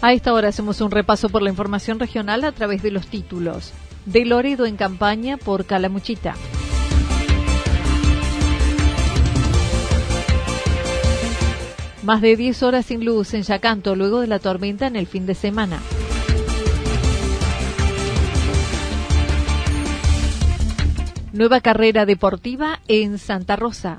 A esta hora hacemos un repaso por la información regional a través de los títulos. De Loredo en campaña por Calamuchita. Más de 10 horas sin luz en Yacanto luego de la tormenta en el fin de semana. Nueva carrera deportiva en Santa Rosa.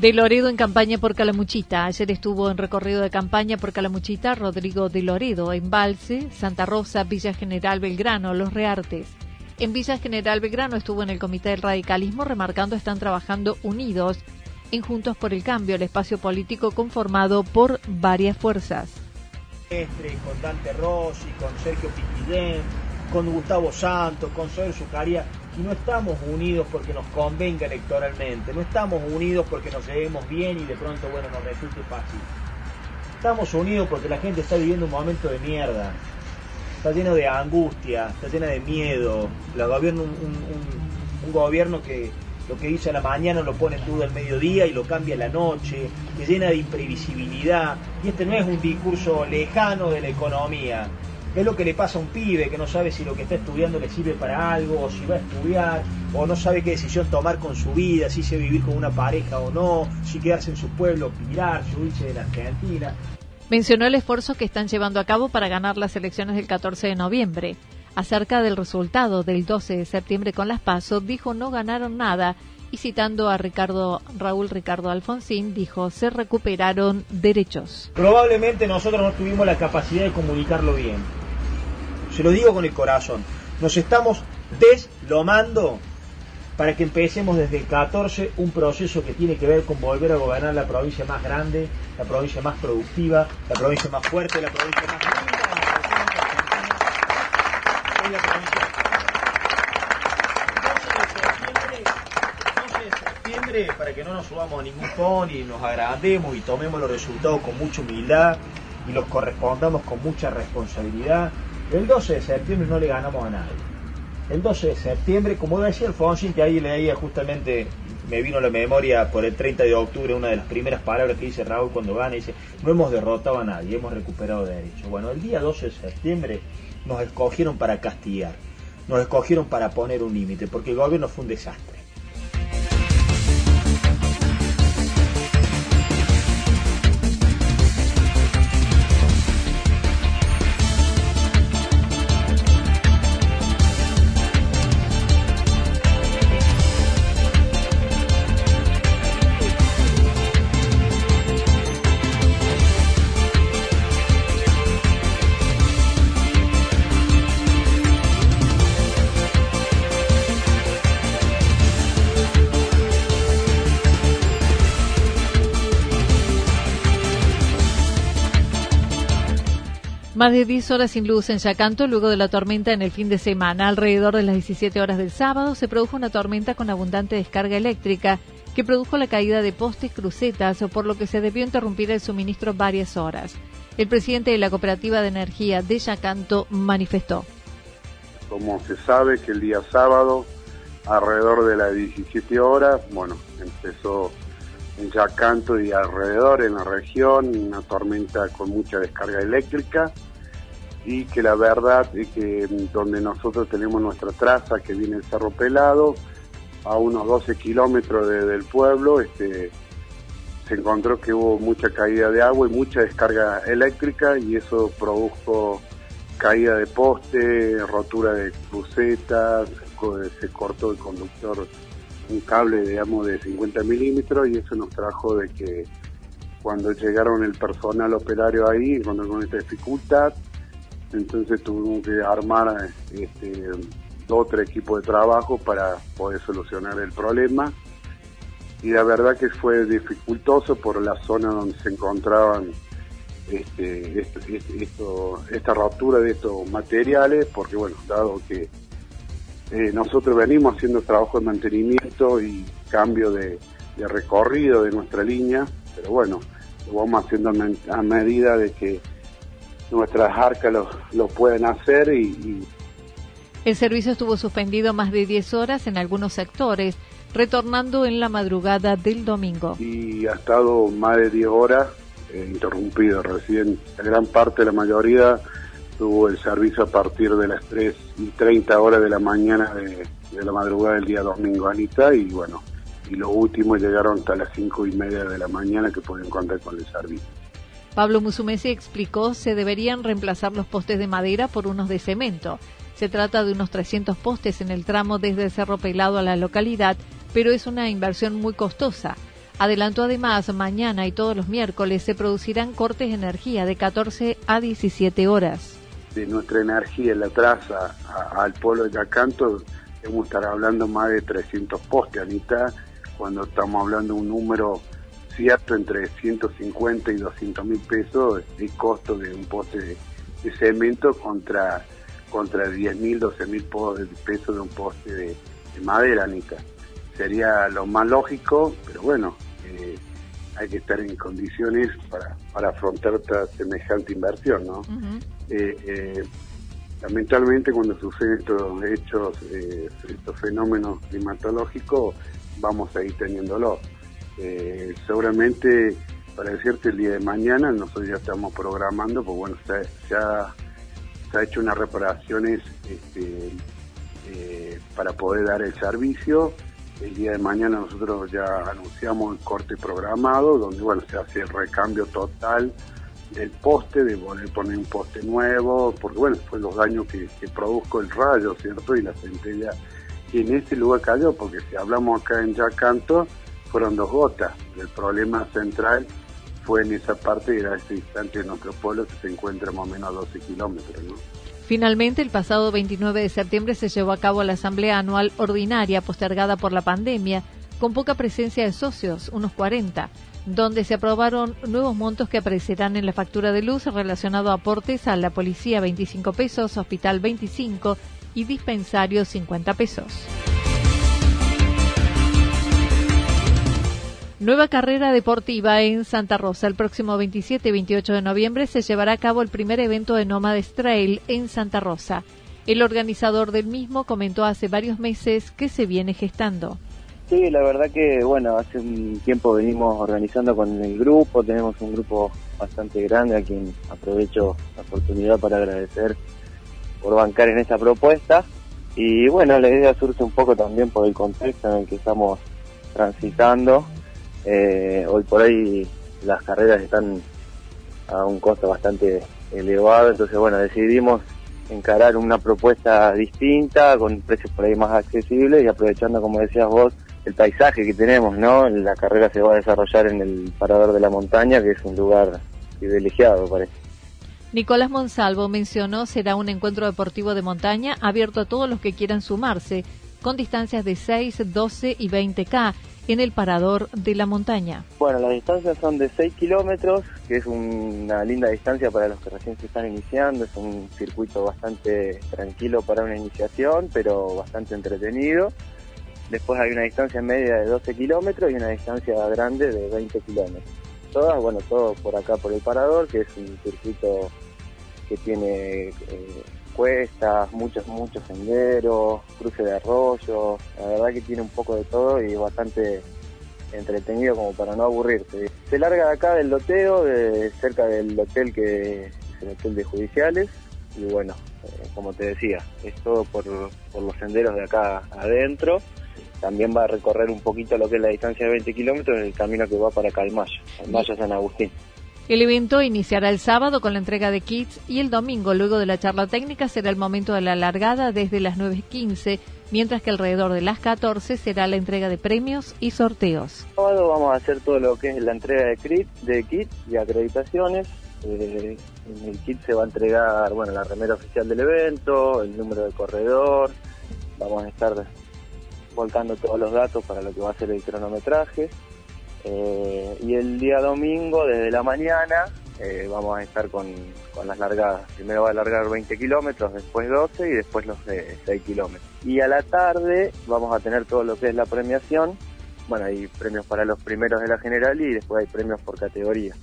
De Loredo en campaña por Calamuchita. Ayer estuvo en recorrido de campaña por Calamuchita Rodrigo de Loredo, Embalse, Santa Rosa, Villa General Belgrano, Los Reartes. En Villa General Belgrano estuvo en el Comité del Radicalismo remarcando están trabajando unidos en Juntos por el Cambio, el espacio político conformado por varias fuerzas. Con Dante Rossi, con Sergio Piquillén, con Gustavo Santos, con Soler Zucaria no estamos unidos porque nos convenga electoralmente, no estamos unidos porque nos llevemos bien y de pronto, bueno, nos resulte fácil. Estamos unidos porque la gente está viviendo un momento de mierda, está lleno de angustia, está llena de miedo, la gobierno, un, gobierno que lo que dice a la mañana lo pone en duda al mediodía y lo cambia a la noche, que llena de imprevisibilidad. Y este no es un discurso lejano de la economía, es lo que le pasa a un pibe que no sabe si lo que está estudiando le sirve para algo, o si va a estudiar, o no sabe qué decisión tomar con su vida, si se vivir con una pareja o no, si quedarse en su pueblo, pirarse, huirse de la Argentina. Mencionó el esfuerzo que están llevando a cabo para ganar las elecciones del 14 de noviembre. Acerca del resultado del 12 de septiembre con las PASO, dijo no ganaron nada y citando a Ricardo Raúl Ricardo Alfonsín, dijo se recuperaron derechos. Probablemente nosotros no tuvimos la capacidad de comunicarlo bien se lo digo con el corazón, nos estamos deslomando para que empecemos desde el 14 un proceso que tiene que ver con volver a gobernar la provincia más grande, la provincia más productiva, la provincia más fuerte, la provincia más para que no nos subamos a ningún pony, y nos agrandemos y tomemos los resultados con mucha humildad y los correspondamos con mucha responsabilidad, el 12 de septiembre no le ganamos a nadie. El 12 de septiembre, como decía Alfonsín, que ahí leía justamente, me vino a la memoria por el 30 de octubre, una de las primeras palabras que dice Raúl cuando gana, dice, no hemos derrotado a nadie, hemos recuperado derechos. Bueno, el día 12 de septiembre nos escogieron para castigar, nos escogieron para poner un límite, porque el gobierno fue un desastre. Más de 10 horas sin luz en Yacanto luego de la tormenta en el fin de semana. Alrededor de las 17 horas del sábado se produjo una tormenta con abundante descarga eléctrica que produjo la caída de postes crucetas, por lo que se debió interrumpir el suministro varias horas. El presidente de la Cooperativa de Energía de Yacanto manifestó. Como se sabe que el día sábado, alrededor de las 17 horas, bueno, empezó en Yacanto y alrededor en la región, una tormenta con mucha descarga eléctrica y que la verdad es que donde nosotros tenemos nuestra traza que viene el Cerro Pelado, a unos 12 kilómetros del pueblo, este, se encontró que hubo mucha caída de agua y mucha descarga eléctrica y eso produjo caída de poste, rotura de crucetas, se cortó el conductor un cable, digamos, de 50 milímetros y eso nos trajo de que cuando llegaron el personal operario ahí, cuando con esta dificultad, entonces tuvimos que armar este, otro equipo de trabajo para poder solucionar el problema. Y la verdad que fue dificultoso por la zona donde se encontraban este, esta rotura de estos materiales, porque bueno, dado que eh, nosotros venimos haciendo trabajo de mantenimiento y cambio de, recorrido de nuestra línea, pero bueno, lo vamos haciendo a medida de que nuestras arcas lo, pueden hacer y, El servicio estuvo suspendido más de 10 horas en algunos sectores, retornando en la madrugada del domingo. Y ha estado más de 10 horas eh, interrumpido. Recién la gran parte, la mayoría, tuvo el servicio a partir de las 3 y 30 horas de la mañana de, la madrugada del día domingo, Anita, y bueno, y los últimos llegaron hasta las 5 y media de la mañana que pueden contar con el servicio. Pablo Musumesi explicó se deberían reemplazar los postes de madera por unos de cemento. Se trata de unos 300 postes en el tramo desde el Cerro Pelado a la localidad, pero es una inversión muy costosa. Adelantó además, mañana y todos los miércoles se producirán cortes de energía de 14 a 17 horas de nuestra energía en la traza al pueblo de Yacanto, debemos estar hablando más de 300 postes, Anita, cuando estamos hablando de un número cierto entre 150 y 200 mil pesos el costo de un poste de, cemento contra contra 10 mil, 12 mil pesos de un poste de, madera, Anita. Sería lo más lógico, pero bueno, eh, hay que estar en condiciones para, para afrontar semejante inversión, ¿no? Eh, eh, lamentablemente cuando suceden estos hechos, eh, estos fenómenos climatológicos, vamos a ir teniéndolo. seguramente, para decirte, el día de mañana nosotros ya estamos programando, pues bueno, se, ha, hecho unas reparaciones este, para poder dar el servicio. El día de mañana nosotros ya anunciamos el corte programado, donde bueno, se hace el recambio total del poste, de a poner un poste nuevo, porque bueno, fue los daños que, produjo el rayo, ¿cierto? Y la centella y en ese lugar cayó, porque si hablamos acá en Yacanto, fueron dos gotas. El problema central fue en esa parte, era ese instante de nuestro pueblo que se encuentra más o menos a 12 kilómetros. Finalmente, el pasado 29 de septiembre se llevó a cabo la Asamblea Anual Ordinaria postergada por la pandemia, con poca presencia de socios, unos 40 donde se aprobaron nuevos montos que aparecerán en la factura de luz relacionado a aportes a la policía 25 pesos, hospital 25 y dispensario 50 pesos. Nueva carrera deportiva en Santa Rosa. El próximo 27 y 28 de noviembre se llevará a cabo el primer evento de Nómades Trail en Santa Rosa. El organizador del mismo comentó hace varios meses que se viene gestando. Sí, la verdad que, bueno, hace un tiempo venimos organizando con el grupo, tenemos un grupo bastante grande a quien aprovecho la oportunidad para agradecer por bancar en esta propuesta. Y bueno, la idea surge un poco también por el contexto en el que estamos transitando. Eh, hoy por hoy las carreras están a un costo bastante elevado, entonces bueno, decidimos encarar una propuesta distinta, con precios por ahí más accesibles y aprovechando, como decías vos, el paisaje que tenemos, ¿no? La carrera se va a desarrollar en el Parador de la Montaña, que es un lugar privilegiado, parece. Nicolás Monsalvo mencionó será un encuentro deportivo de montaña abierto a todos los que quieran sumarse, con distancias de 6, 12 y 20K, en el parador de la montaña. Bueno, las distancias son de 6 kilómetros, que es una linda distancia para los que recién se están iniciando, es un circuito bastante tranquilo para una iniciación, pero bastante entretenido. Después hay una distancia media de 12 kilómetros y una distancia grande de 20 kilómetros. Todas, bueno, todo por acá por el parador, que es un circuito que tiene eh, cuestas, muchos, muchos senderos, cruce de arroyos, la verdad que tiene un poco de todo y bastante entretenido como para no aburrirse. Se larga de acá del loteo, de, cerca del hotel que es el hotel de judiciales, y bueno, eh, como te decía, es todo por, por los senderos de acá adentro. También va a recorrer un poquito lo que es la distancia de 20 kilómetros el camino que va para Calmayo, Calmayo San Agustín. El evento iniciará el sábado con la entrega de kits y el domingo, luego de la charla técnica, será el momento de la largada desde las 9.15, mientras que alrededor de las 14 será la entrega de premios y sorteos. El sábado vamos a hacer todo lo que es la entrega de, kit, de kits y acreditaciones. Eh, en el kit se va a entregar bueno, la remera oficial del evento, el número de corredor, vamos a estar volcando todos los datos para lo que va a ser el cronometraje. Eh, y el día domingo, desde la mañana, eh, vamos a estar con, las largadas. Primero va a largar 20 kilómetros, después 12 y después los de 6 kilómetros. Y a la tarde vamos a tener todo lo que es la premiación. Bueno, hay premios para los primeros de la general y después hay premios por categoría.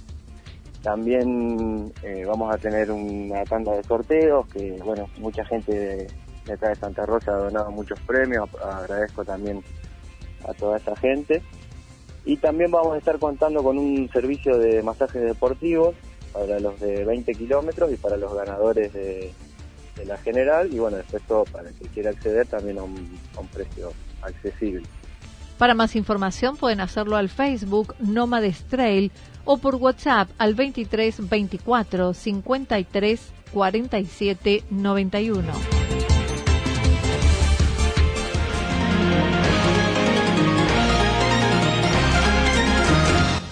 También eh, vamos a tener una tanda de sorteos que, bueno, mucha gente de acá de Santa Rosa ha donado muchos premios. Agradezco también a toda esa gente. Y también vamos a estar contando con un servicio de masajes deportivos para los de 20 kilómetros y para los ganadores de, la general. Y bueno, después todo para el que quiera acceder también a un, precio accesible. Para más información pueden hacerlo al Facebook Nómades Trail o por WhatsApp al 23 24 53 47 91.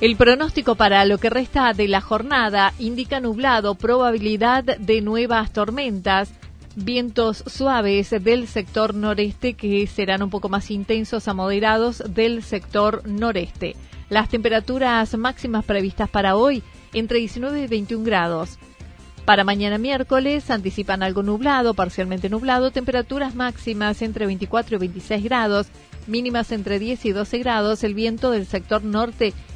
El pronóstico para lo que resta de la jornada indica nublado, probabilidad de nuevas tormentas, vientos suaves del sector noreste que serán un poco más intensos a moderados del sector noreste. Las temperaturas máximas previstas para hoy entre 19 y 21 grados. Para mañana miércoles anticipan algo nublado, parcialmente nublado, temperaturas máximas entre 24 y 26 grados, mínimas entre 10 y 12 grados, el viento del sector norte